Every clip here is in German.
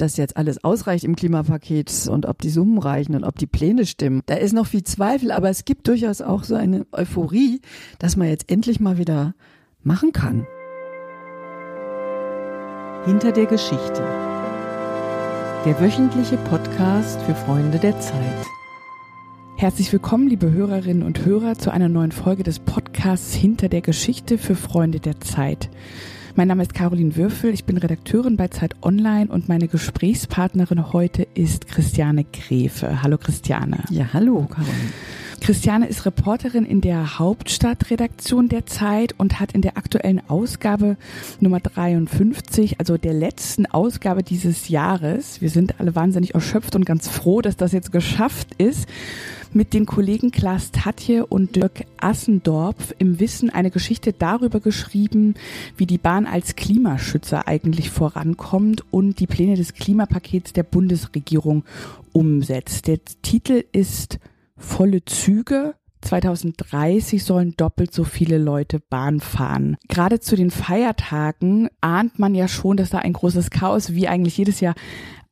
das jetzt alles ausreicht im Klimapaket und ob die Summen reichen und ob die Pläne stimmen. Da ist noch viel Zweifel, aber es gibt durchaus auch so eine Euphorie, dass man jetzt endlich mal wieder machen kann. Hinter der Geschichte. Der wöchentliche Podcast für Freunde der Zeit. Herzlich willkommen, liebe Hörerinnen und Hörer, zu einer neuen Folge des Podcasts Hinter der Geschichte für Freunde der Zeit. Mein Name ist Caroline Würfel, ich bin Redakteurin bei Zeit Online und meine Gesprächspartnerin heute ist Christiane Gräfe. Hallo Christiane. Ja, hallo Caroline. Christiane ist Reporterin in der Hauptstadtredaktion der Zeit und hat in der aktuellen Ausgabe Nummer 53, also der letzten Ausgabe dieses Jahres, wir sind alle wahnsinnig erschöpft und ganz froh, dass das jetzt geschafft ist, mit den Kollegen Klaas Tatje und Dirk Assendorf im Wissen eine Geschichte darüber geschrieben, wie die Bahn als Klimaschützer eigentlich vorankommt und die Pläne des Klimapakets der Bundesregierung umsetzt. Der Titel ist Volle Züge, 2030 sollen doppelt so viele Leute Bahn fahren. Gerade zu den Feiertagen ahnt man ja schon, dass da ein großes Chaos wie eigentlich jedes Jahr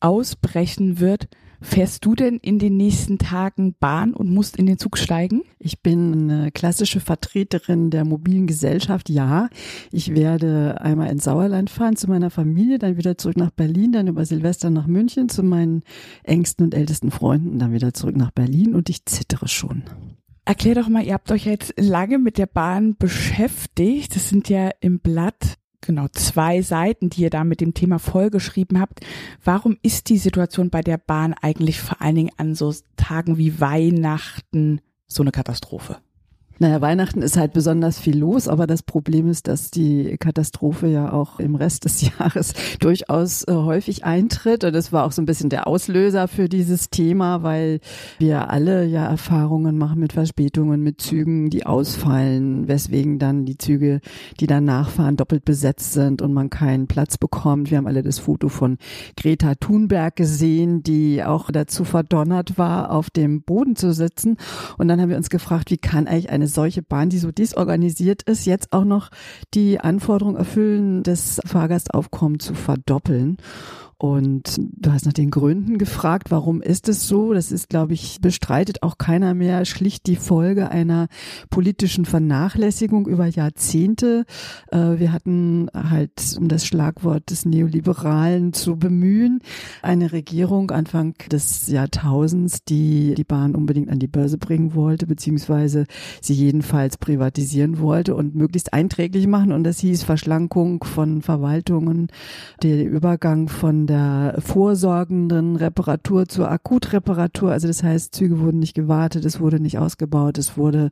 ausbrechen wird. Fährst du denn in den nächsten Tagen Bahn und musst in den Zug steigen? Ich bin eine klassische Vertreterin der mobilen Gesellschaft. Ja, ich werde einmal ins Sauerland fahren zu meiner Familie, dann wieder zurück nach Berlin, dann über Silvester nach München zu meinen engsten und ältesten Freunden, dann wieder zurück nach Berlin und ich zittere schon. Erklär doch mal, ihr habt euch jetzt lange mit der Bahn beschäftigt. Das sind ja im Blatt genau zwei Seiten, die ihr da mit dem Thema vollgeschrieben habt. Warum ist die Situation bei der Bahn eigentlich vor allen Dingen an so Tagen wie Weihnachten so eine Katastrophe? Naja, Weihnachten ist halt besonders viel los, aber das Problem ist, dass die Katastrophe ja auch im Rest des Jahres durchaus äh, häufig eintritt. Und das war auch so ein bisschen der Auslöser für dieses Thema, weil wir alle ja Erfahrungen machen mit Verspätungen, mit Zügen, die ausfallen, weswegen dann die Züge, die dann nachfahren, doppelt besetzt sind und man keinen Platz bekommt. Wir haben alle das Foto von Greta Thunberg gesehen, die auch dazu verdonnert war, auf dem Boden zu sitzen. Und dann haben wir uns gefragt, wie kann eigentlich eine solche Bahn, die so desorganisiert ist, jetzt auch noch die Anforderung erfüllen, das Fahrgastaufkommen zu verdoppeln. Und du hast nach den Gründen gefragt, warum ist es so? Das ist, glaube ich, bestreitet auch keiner mehr schlicht die Folge einer politischen Vernachlässigung über Jahrzehnte. Äh, wir hatten halt, um das Schlagwort des Neoliberalen zu bemühen, eine Regierung Anfang des Jahrtausends, die die Bahn unbedingt an die Börse bringen wollte, beziehungsweise sie jedenfalls privatisieren wollte und möglichst einträglich machen. Und das hieß Verschlankung von Verwaltungen, der Übergang von der vorsorgenden Reparatur zur Akutreparatur. Also das heißt, Züge wurden nicht gewartet, es wurde nicht ausgebaut, es wurde,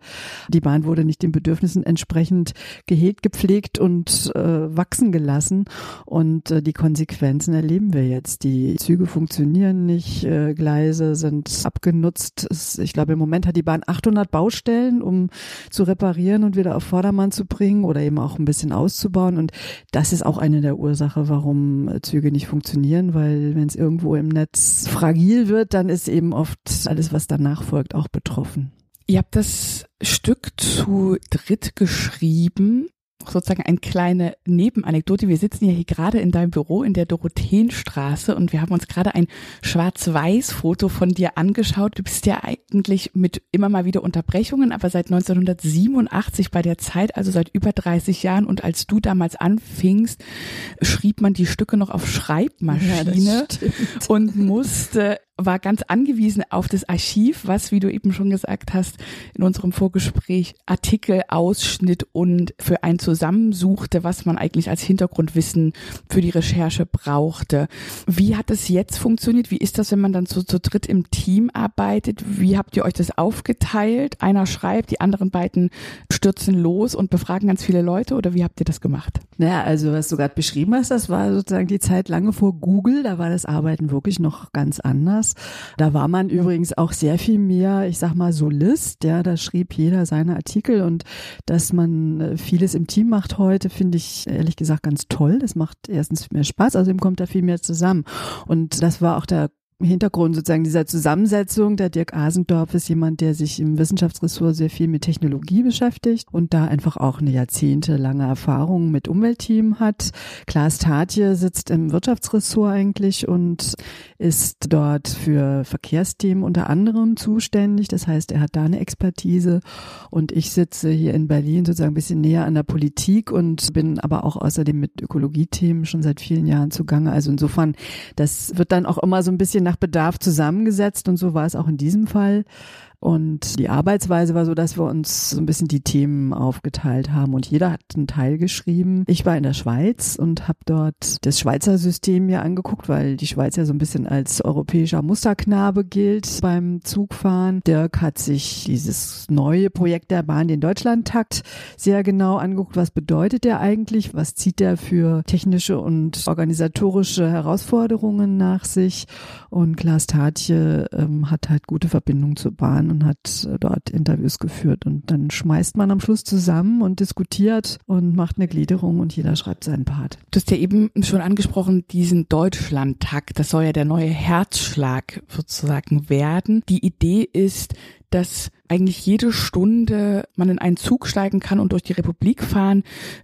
die Bahn wurde nicht den Bedürfnissen entsprechend gehegt, gepflegt und äh, wachsen gelassen. Und äh, die Konsequenzen erleben wir jetzt. Die Züge funktionieren nicht, äh, Gleise sind abgenutzt. Es, ich glaube, im Moment hat die Bahn 800 Baustellen, um zu reparieren und wieder auf Vordermann zu bringen oder eben auch ein bisschen auszubauen. Und das ist auch eine der Ursachen, warum Züge nicht funktionieren funktionieren, weil wenn es irgendwo im Netz fragil wird, dann ist eben oft alles, was danach folgt, auch betroffen. Ihr habt das Stück zu dritt geschrieben sozusagen eine kleine Nebenanekdote. Wir sitzen ja hier gerade in deinem Büro in der Dorotheenstraße und wir haben uns gerade ein Schwarz-Weiß-Foto von dir angeschaut. Du bist ja eigentlich mit immer mal wieder Unterbrechungen, aber seit 1987 bei der Zeit, also seit über 30 Jahren. Und als du damals anfingst, schrieb man die Stücke noch auf Schreibmaschine ja, und musste war ganz angewiesen auf das Archiv, was, wie du eben schon gesagt hast, in unserem Vorgespräch Artikel, Ausschnitt und für ein zusammensuchte, was man eigentlich als Hintergrundwissen für die Recherche brauchte. Wie hat es jetzt funktioniert? Wie ist das, wenn man dann so zu dritt im Team arbeitet? Wie habt ihr euch das aufgeteilt? Einer schreibt, die anderen beiden stürzen los und befragen ganz viele Leute oder wie habt ihr das gemacht? Naja, also was du gerade beschrieben hast, das war sozusagen die Zeit lange vor Google. Da war das Arbeiten wirklich noch ganz anders anders. Da war man übrigens auch sehr viel mehr, ich sag mal, Solist, ja, da schrieb jeder seine Artikel und dass man äh, vieles im Team macht heute, finde ich ehrlich gesagt ganz toll. Das macht erstens mehr Spaß, außerdem kommt da viel mehr zusammen. Und das war auch der Hintergrund sozusagen dieser Zusammensetzung. Der Dirk Asendorf ist jemand, der sich im Wissenschaftsressort sehr viel mit Technologie beschäftigt und da einfach auch eine jahrzehntelange Erfahrung mit Umweltteam hat. Klaas Tatje sitzt im Wirtschaftsressort eigentlich und ist dort für Verkehrsthemen unter anderem zuständig. Das heißt, er hat da eine Expertise und ich sitze hier in Berlin sozusagen ein bisschen näher an der Politik und bin aber auch außerdem mit Ökologiethemen schon seit vielen Jahren zugange. Also insofern, das wird dann auch immer so ein bisschen nach Bedarf zusammengesetzt und so war es auch in diesem Fall. Und die Arbeitsweise war so, dass wir uns so ein bisschen die Themen aufgeteilt haben und jeder hat einen Teil geschrieben. Ich war in der Schweiz und habe dort das Schweizer System mir angeguckt, weil die Schweiz ja so ein bisschen als europäischer Musterknabe gilt beim Zugfahren. Dirk hat sich dieses neue Projekt der Bahn, den Deutschlandtakt, sehr genau angeguckt. Was bedeutet der eigentlich? Was zieht der für technische und organisatorische Herausforderungen nach sich? Und Klaas Tatje ähm, hat halt gute Verbindungen zur Bahn und hat dort Interviews geführt. Und dann schmeißt man am Schluss zusammen und diskutiert und macht eine Gliederung und jeder schreibt seinen Part. Du hast ja eben schon angesprochen, diesen Deutschlandtakt. Das soll ja der neue Herzschlag sozusagen werden. Die Idee ist, dass eigentlich jede Stunde man in einen Zug steigen kann und durch die Republik fahren.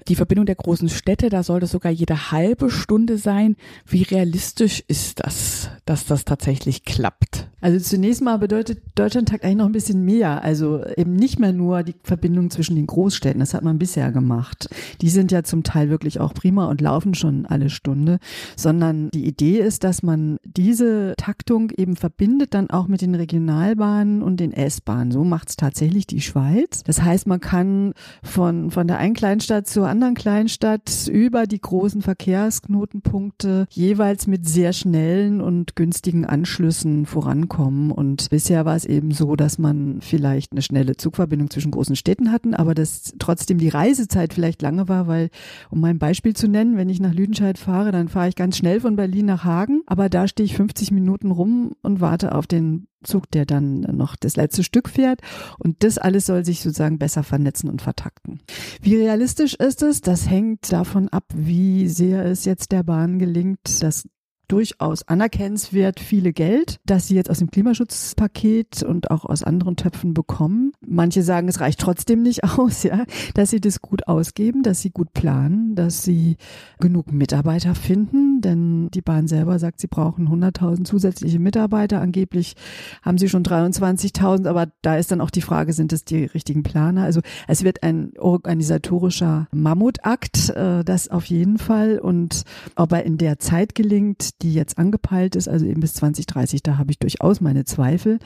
Die Verbindung der großen Städte, da soll das sogar jede halbe Stunde sein. Wie realistisch ist das, dass das tatsächlich klappt? Also zunächst mal bedeutet Deutschlandtakt eigentlich noch ein bisschen mehr. Also eben nicht mehr nur die Verbindung zwischen den Großstädten. Das hat man bisher gemacht. Die sind ja zum Teil wirklich auch prima und laufen schon alle Stunde. Sondern die Idee ist, dass man diese Taktung eben verbindet dann auch mit den Regionalbahnen und den S-Bahnen. So macht es tatsächlich die Schweiz. Das heißt, man kann von, von der einen Kleinstadt zur anderen Kleinstadt über die großen Verkehrsknotenpunkte jeweils mit sehr schnellen und günstigen Anschlüssen vorankommen. Und bisher war es eben so, dass man vielleicht eine schnelle Zugverbindung zwischen großen Städten hatten, aber dass trotzdem die Reisezeit vielleicht lange war, weil, um mal ein Beispiel zu nennen, wenn ich nach Lüdenscheid fahre, dann fahre ich ganz schnell von Berlin nach Hagen, aber da stehe ich 50 Minuten rum und warte auf den Zug, der dann noch das letzte Stück fährt. Und das alles soll sich sozusagen besser vernetzen und vertakten. Wie realistisch ist es? Das hängt davon ab, wie sehr es jetzt der Bahn gelingt, das durchaus anerkennenswert viele Geld, das sie jetzt aus dem Klimaschutzpaket und auch aus anderen Töpfen bekommen. Manche sagen, es reicht trotzdem nicht aus, ja, dass sie das gut ausgeben, dass sie gut planen, dass sie genug Mitarbeiter finden, denn die Bahn selber sagt, sie brauchen 100.000 zusätzliche Mitarbeiter. Angeblich haben sie schon 23.000, aber da ist dann auch die Frage, sind es die richtigen Planer? Also es wird ein organisatorischer Mammutakt, äh, das auf jeden Fall. Und ob er in der Zeit gelingt, die jetzt angepeilt ist, also eben bis 2030, da habe ich durchaus meine Zweifel.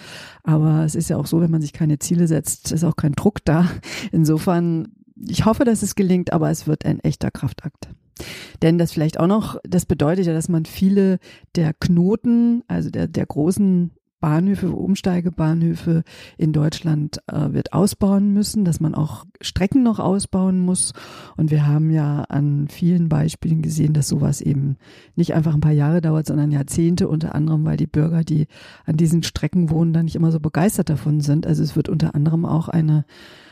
Aber es ist ja auch so, wenn man sich keine Ziele setzt, ist auch kein Druck da. Insofern, ich hoffe, dass es gelingt, aber es wird ein echter Kraftakt. Denn das vielleicht auch noch, das bedeutet ja, dass man viele der Knoten, also der, der großen Bahnhöfe, Umsteigebahnhöfe in Deutschland äh, wird ausbauen müssen, dass man auch Strecken noch ausbauen muss. Und wir haben ja an vielen Beispielen gesehen, dass sowas eben nicht einfach ein paar Jahre dauert, sondern Jahrzehnte, unter anderem, weil die Bürger, die an diesen Strecken wohnen, da nicht immer so begeistert davon sind. Also es wird unter anderem auch eine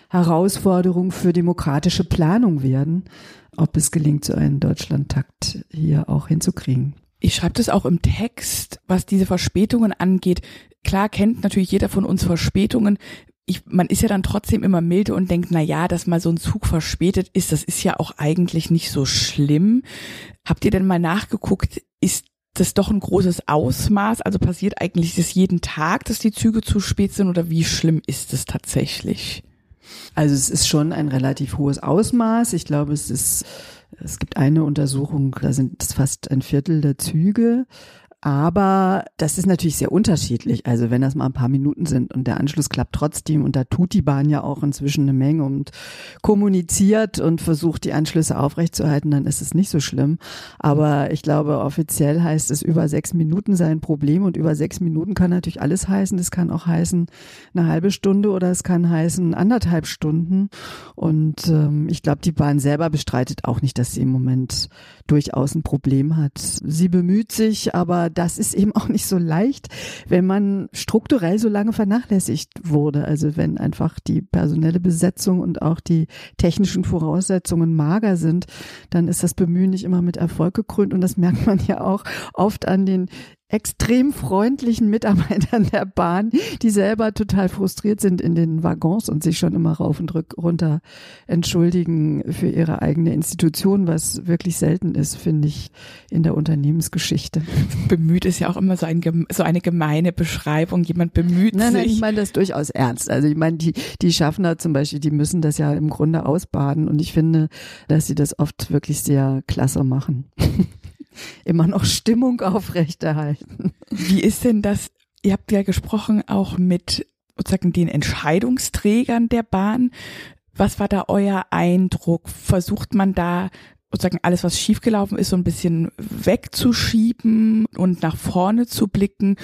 Herausforderung für demokratische Planung werden, ob es gelingt, so einen Deutschlandtakt hier auch hinzukriegen. Ich schreibe das auch im Text, was diese Verspätungen angeht. Klar kennt natürlich jeder von uns Verspätungen. Ich, man ist ja dann trotzdem immer milde und denkt, na ja, dass mal so ein Zug verspätet ist, das ist ja auch eigentlich nicht so schlimm. Habt ihr denn mal nachgeguckt, ist das doch ein großes Ausmaß? Also passiert eigentlich das jeden Tag, dass die Züge zu spät sind oder wie schlimm ist es tatsächlich? Also es ist schon ein relativ hohes Ausmaß. Ich glaube, es ist es gibt eine Untersuchung, da sind fast ein Viertel der Züge. Aber das ist natürlich sehr unterschiedlich. Also wenn das mal ein paar Minuten sind und der Anschluss klappt trotzdem und da tut die Bahn ja auch inzwischen eine Menge und kommuniziert und versucht die Anschlüsse aufrechtzuerhalten, dann ist es nicht so schlimm. Aber ich glaube, offiziell heißt es über sechs Minuten sein Problem und über sechs Minuten kann natürlich alles heißen. Das kann auch heißen eine halbe Stunde oder es kann heißen anderthalb Stunden. Und ähm, ich glaube, die Bahn selber bestreitet auch nicht, dass sie im Moment durchaus ein Problem hat. Sie bemüht sich, aber das ist eben auch nicht so leicht, wenn man strukturell so lange vernachlässigt wurde. Also wenn einfach die personelle Besetzung und auch die technischen Voraussetzungen mager sind, dann ist das Bemühen nicht immer mit Erfolg gekrönt und das merkt man ja auch oft an den extrem freundlichen Mitarbeitern der Bahn, die selber total frustriert sind in den Waggons und sich schon immer rauf und runter entschuldigen für ihre eigene Institution, was wirklich selten ist, finde ich, in der Unternehmensgeschichte. Bemüht ist ja auch immer so, ein, so eine gemeine Beschreibung. Jemand bemüht nein, sich. Nein, ich meine das durchaus ernst. Also ich meine, die, die Schaffner zum Beispiel, die müssen das ja im Grunde ausbaden und ich finde, dass sie das oft wirklich sehr klasse machen. immer noch Stimmung aufrechterhalten. Wie ist denn das? Ihr habt ja gesprochen auch mit sozusagen den Entscheidungsträgern der Bahn. Was war da euer Eindruck? Versucht man da sozusagen alles, was schiefgelaufen ist, so ein bisschen wegzuschieben und nach vorne zu blicken?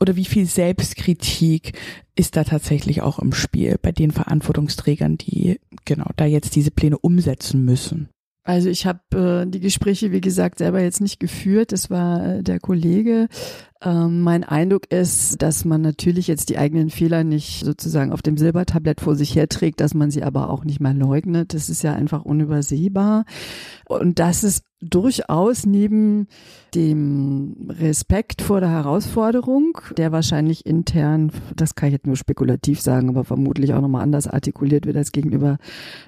Oder wie viel Selbstkritik ist da tatsächlich auch im Spiel bei den Verantwortungsträgern, die genau da jetzt diese Pläne umsetzen müssen? Also ich habe äh, die Gespräche, wie gesagt, selber jetzt nicht geführt. Das war äh, der Kollege. Ähm, mein Eindruck ist, dass man natürlich jetzt die eigenen Fehler nicht sozusagen auf dem Silbertablett vor sich herträgt, dass man sie aber auch nicht mehr leugnet. Das ist ja einfach unübersehbar. Und das ist durchaus neben dem Respekt vor der Herausforderung, der wahrscheinlich intern, das kann ich jetzt nur spekulativ sagen, aber vermutlich auch nochmal anders artikuliert wird als gegenüber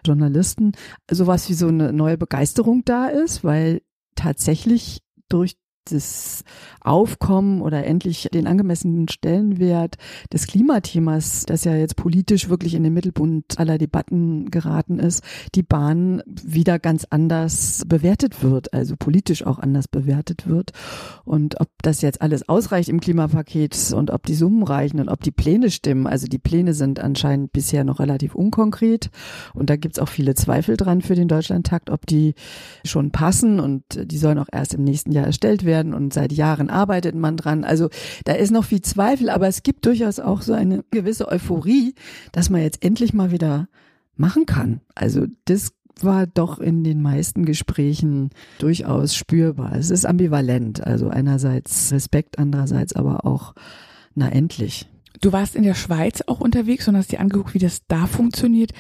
Journalisten, sowas wie so eine neue Begeisterung da ist, weil tatsächlich durch das Aufkommen oder endlich den angemessenen Stellenwert des Klimathemas, das ja jetzt politisch wirklich in den Mittelpunkt aller Debatten geraten ist, die Bahn wieder ganz anders bewertet wird, also politisch auch anders bewertet wird. Und ob das jetzt alles ausreicht im Klimapaket und ob die Summen reichen und ob die Pläne stimmen, also die Pläne sind anscheinend bisher noch relativ unkonkret und da gibt's auch viele Zweifel dran für den Deutschlandtakt, ob die schon passen und die sollen auch erst im nächsten Jahr erstellt werden werden und seit Jahren arbeitet man dran. Also da ist noch viel Zweifel, aber es gibt durchaus auch so eine gewisse Euphorie, dass man jetzt endlich mal wieder machen kann. Also das war doch in den meisten Gesprächen durchaus spürbar. Es ist ambivalent, also einerseits Respekt, andererseits aber auch, na endlich. Du warst in der Schweiz auch unterwegs und hast dir angeguckt, wie das da funktioniert.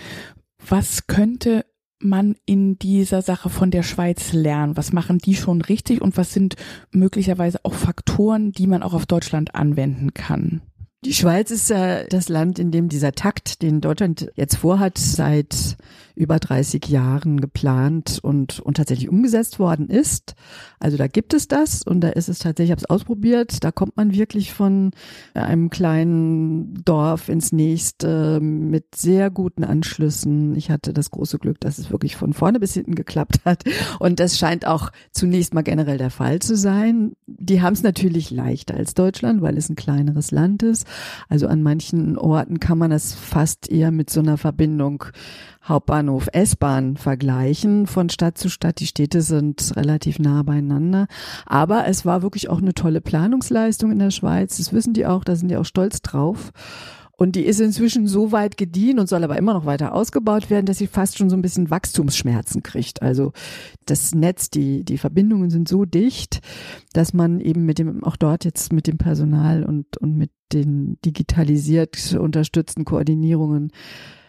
Was könnte man in dieser Sache von der Schweiz lernen? Was machen die schon richtig und was sind möglicherweise auch Faktoren, die man auch auf Deutschland anwenden kann? Die Schweiz ist ja das Land, in dem dieser Takt, den Deutschland jetzt vorhat, seit über 30 Jahren geplant und, und tatsächlich umgesetzt worden ist. Also da gibt es das und da ist es tatsächlich, ich habe es ausprobiert, da kommt man wirklich von einem kleinen Dorf ins nächste mit sehr guten Anschlüssen. Ich hatte das große Glück, dass es wirklich von vorne bis hinten geklappt hat und das scheint auch zunächst mal generell der Fall zu sein. Die haben es natürlich leichter als Deutschland, weil es ein kleineres Land ist. Also an manchen Orten kann man das fast eher mit so einer Verbindung Hauptbahnhof S-Bahn vergleichen von Stadt zu Stadt. Die Städte sind relativ nah beieinander. Aber es war wirklich auch eine tolle Planungsleistung in der Schweiz. Das wissen die auch, da sind die auch stolz drauf. Und die ist inzwischen so weit gediehen und soll aber immer noch weiter ausgebaut werden, dass sie fast schon so ein bisschen Wachstumsschmerzen kriegt. Also das Netz, die, die Verbindungen sind so dicht, dass man eben mit dem, auch dort jetzt mit dem Personal und, und mit den digitalisiert unterstützten Koordinierungen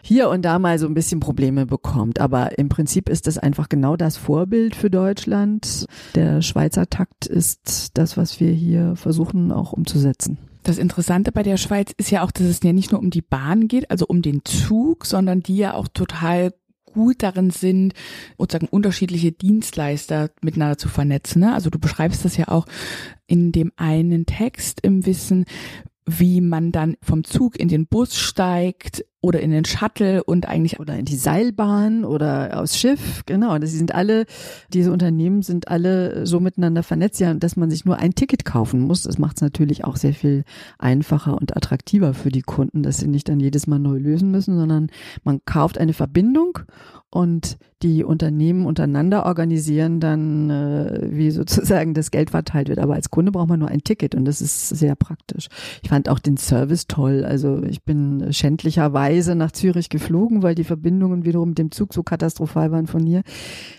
hier und da mal so ein bisschen Probleme bekommt. Aber im Prinzip ist das einfach genau das Vorbild für Deutschland. Der Schweizer Takt ist das, was wir hier versuchen auch umzusetzen. Das Interessante bei der Schweiz ist ja auch, dass es ja nicht nur um die Bahn geht, also um den Zug, sondern die ja auch total gut darin sind, sozusagen unterschiedliche Dienstleister miteinander zu vernetzen. Ne? Also du beschreibst das ja auch in dem einen Text im Wissen, wie man dann vom Zug in den Bus steigt oder in den Shuttle und eigentlich oder in die Seilbahn oder aufs Schiff, genau. Das sind alle, diese Unternehmen sind alle so miteinander vernetzt, ja, dass man sich nur ein Ticket kaufen muss. Das macht es natürlich auch sehr viel einfacher und attraktiver für die Kunden, dass sie nicht dann jedes Mal neu lösen müssen, sondern man kauft eine Verbindung und die Unternehmen untereinander organisieren dann, äh, wie sozusagen das Geld verteilt wird. Aber als Kunde braucht man nur ein Ticket und das ist sehr praktisch. Ich fand auch den Service toll. Also ich bin schändlicherweise nach Zürich geflogen, weil die Verbindungen wiederum mit dem Zug so katastrophal waren von hier.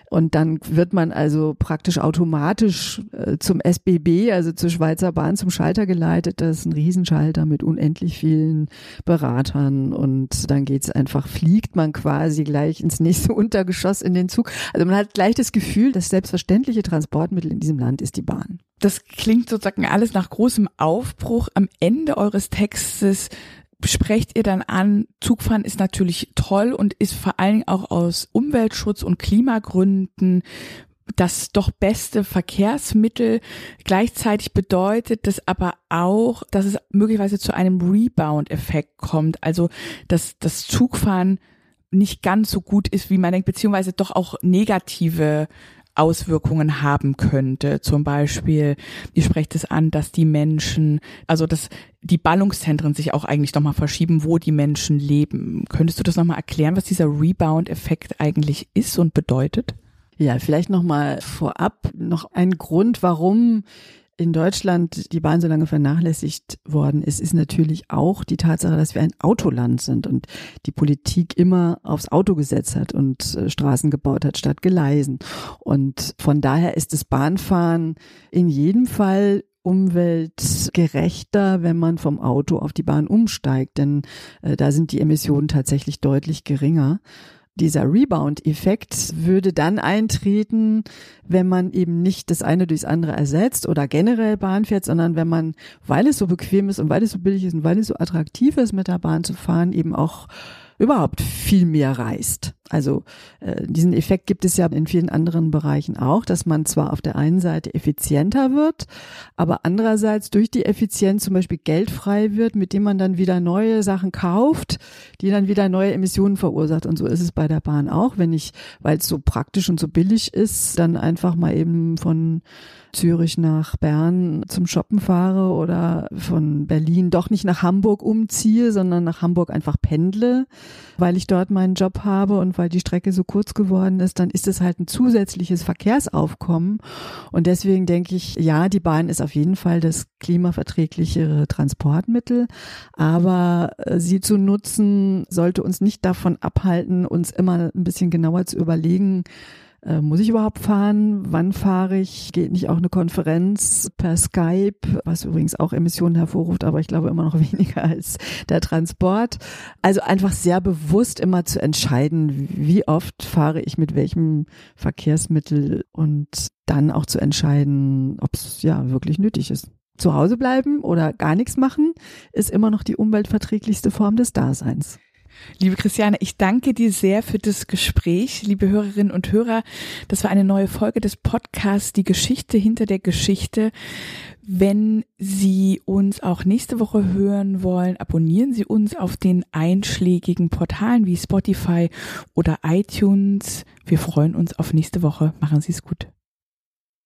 Und dann wird man also praktisch automatisch äh, zum SBB, also zur Schweizer Bahn, zum Schalter geleitet. Das ist ein Riesenschalter mit unendlich vielen Beratern. Und dann geht's einfach, fliegt man quasi gleich ins nächste Untergeschoss in den Zug. Also man hat gleich das Gefühl, das selbstverständliche Transportmittel in diesem Land ist die Bahn. Das klingt sozusagen alles nach großem Aufbruch. Am Ende eures Textes sprecht ihr dann an, Zugfahren ist natürlich toll und ist vor allen Dingen auch aus Umweltschutz und Klimagründen das doch beste Verkehrsmittel. Gleichzeitig bedeutet das aber auch, dass es möglicherweise zu einem Rebound-Effekt kommt. Also, dass das Zugfahren nicht ganz so gut ist, wie man denkt, beziehungsweise doch auch negative Auswirkungen haben könnte. Zum Beispiel, ihr sprecht es an, dass die Menschen, also dass die Ballungszentren sich auch eigentlich nochmal verschieben, wo die Menschen leben. Könntest du das nochmal erklären, was dieser Rebound-Effekt eigentlich ist und bedeutet? Ja, vielleicht nochmal vorab noch ein Grund, warum in Deutschland die Bahn so lange vernachlässigt worden ist, ist natürlich auch die Tatsache, dass wir ein Autoland sind und die Politik immer aufs Auto gesetzt hat und äh, Straßen gebaut hat statt Gleisen. Und von daher ist das Bahnfahren in jedem Fall umweltgerechter, wenn man vom Auto auf die Bahn umsteigt, denn äh, da sind die Emissionen tatsächlich deutlich geringer dieser Rebound-Effekt würde dann eintreten, wenn man eben nicht das eine durchs andere ersetzt oder generell Bahn fährt, sondern wenn man, weil es so bequem ist und weil es so billig ist und weil es so attraktiv ist, mit der Bahn zu fahren, eben auch überhaupt viel mehr reist. Also äh, diesen Effekt gibt es ja in vielen anderen Bereichen auch, dass man zwar auf der einen Seite effizienter wird, aber andererseits durch die Effizienz zum Beispiel geldfrei wird, mit dem man dann wieder neue Sachen kauft, die dann wieder neue Emissionen verursacht. Und so ist es bei der Bahn auch, wenn ich, weil es so praktisch und so billig ist, dann einfach mal eben von Zürich nach Bern zum Shoppen fahre oder von Berlin doch nicht nach Hamburg umziehe, sondern nach Hamburg einfach pendle, weil ich dort meinen Job habe und weil die Strecke so kurz geworden ist, dann ist es halt ein zusätzliches Verkehrsaufkommen. Und deswegen denke ich, ja, die Bahn ist auf jeden Fall das klimaverträglichere Transportmittel, aber äh, sie zu nutzen sollte uns nicht davon abhalten, uns immer ein bisschen genauer zu überlegen, äh, muss ich überhaupt fahren? Wann fahre ich? Geht nicht auch eine Konferenz per Skype, was übrigens auch Emissionen hervorruft, aber ich glaube immer noch weniger als der Transport. Also einfach sehr bewusst immer zu entscheiden, wie oft fahre ich mit welchem Verkehrsmittel und dann auch zu entscheiden, ob es ja wirklich nötig ist. Zu Hause bleiben oder gar nichts machen, ist immer noch die umweltverträglichste Form des Daseins. Liebe Christiane, ich danke dir sehr für das Gespräch. Liebe Hörerinnen und Hörer, das war eine neue Folge des Podcasts Die Geschichte hinter der Geschichte. Wenn Sie uns auch nächste Woche hören wollen, abonnieren Sie uns auf den einschlägigen Portalen wie Spotify oder iTunes. Wir freuen uns auf nächste Woche. Machen Sie es gut.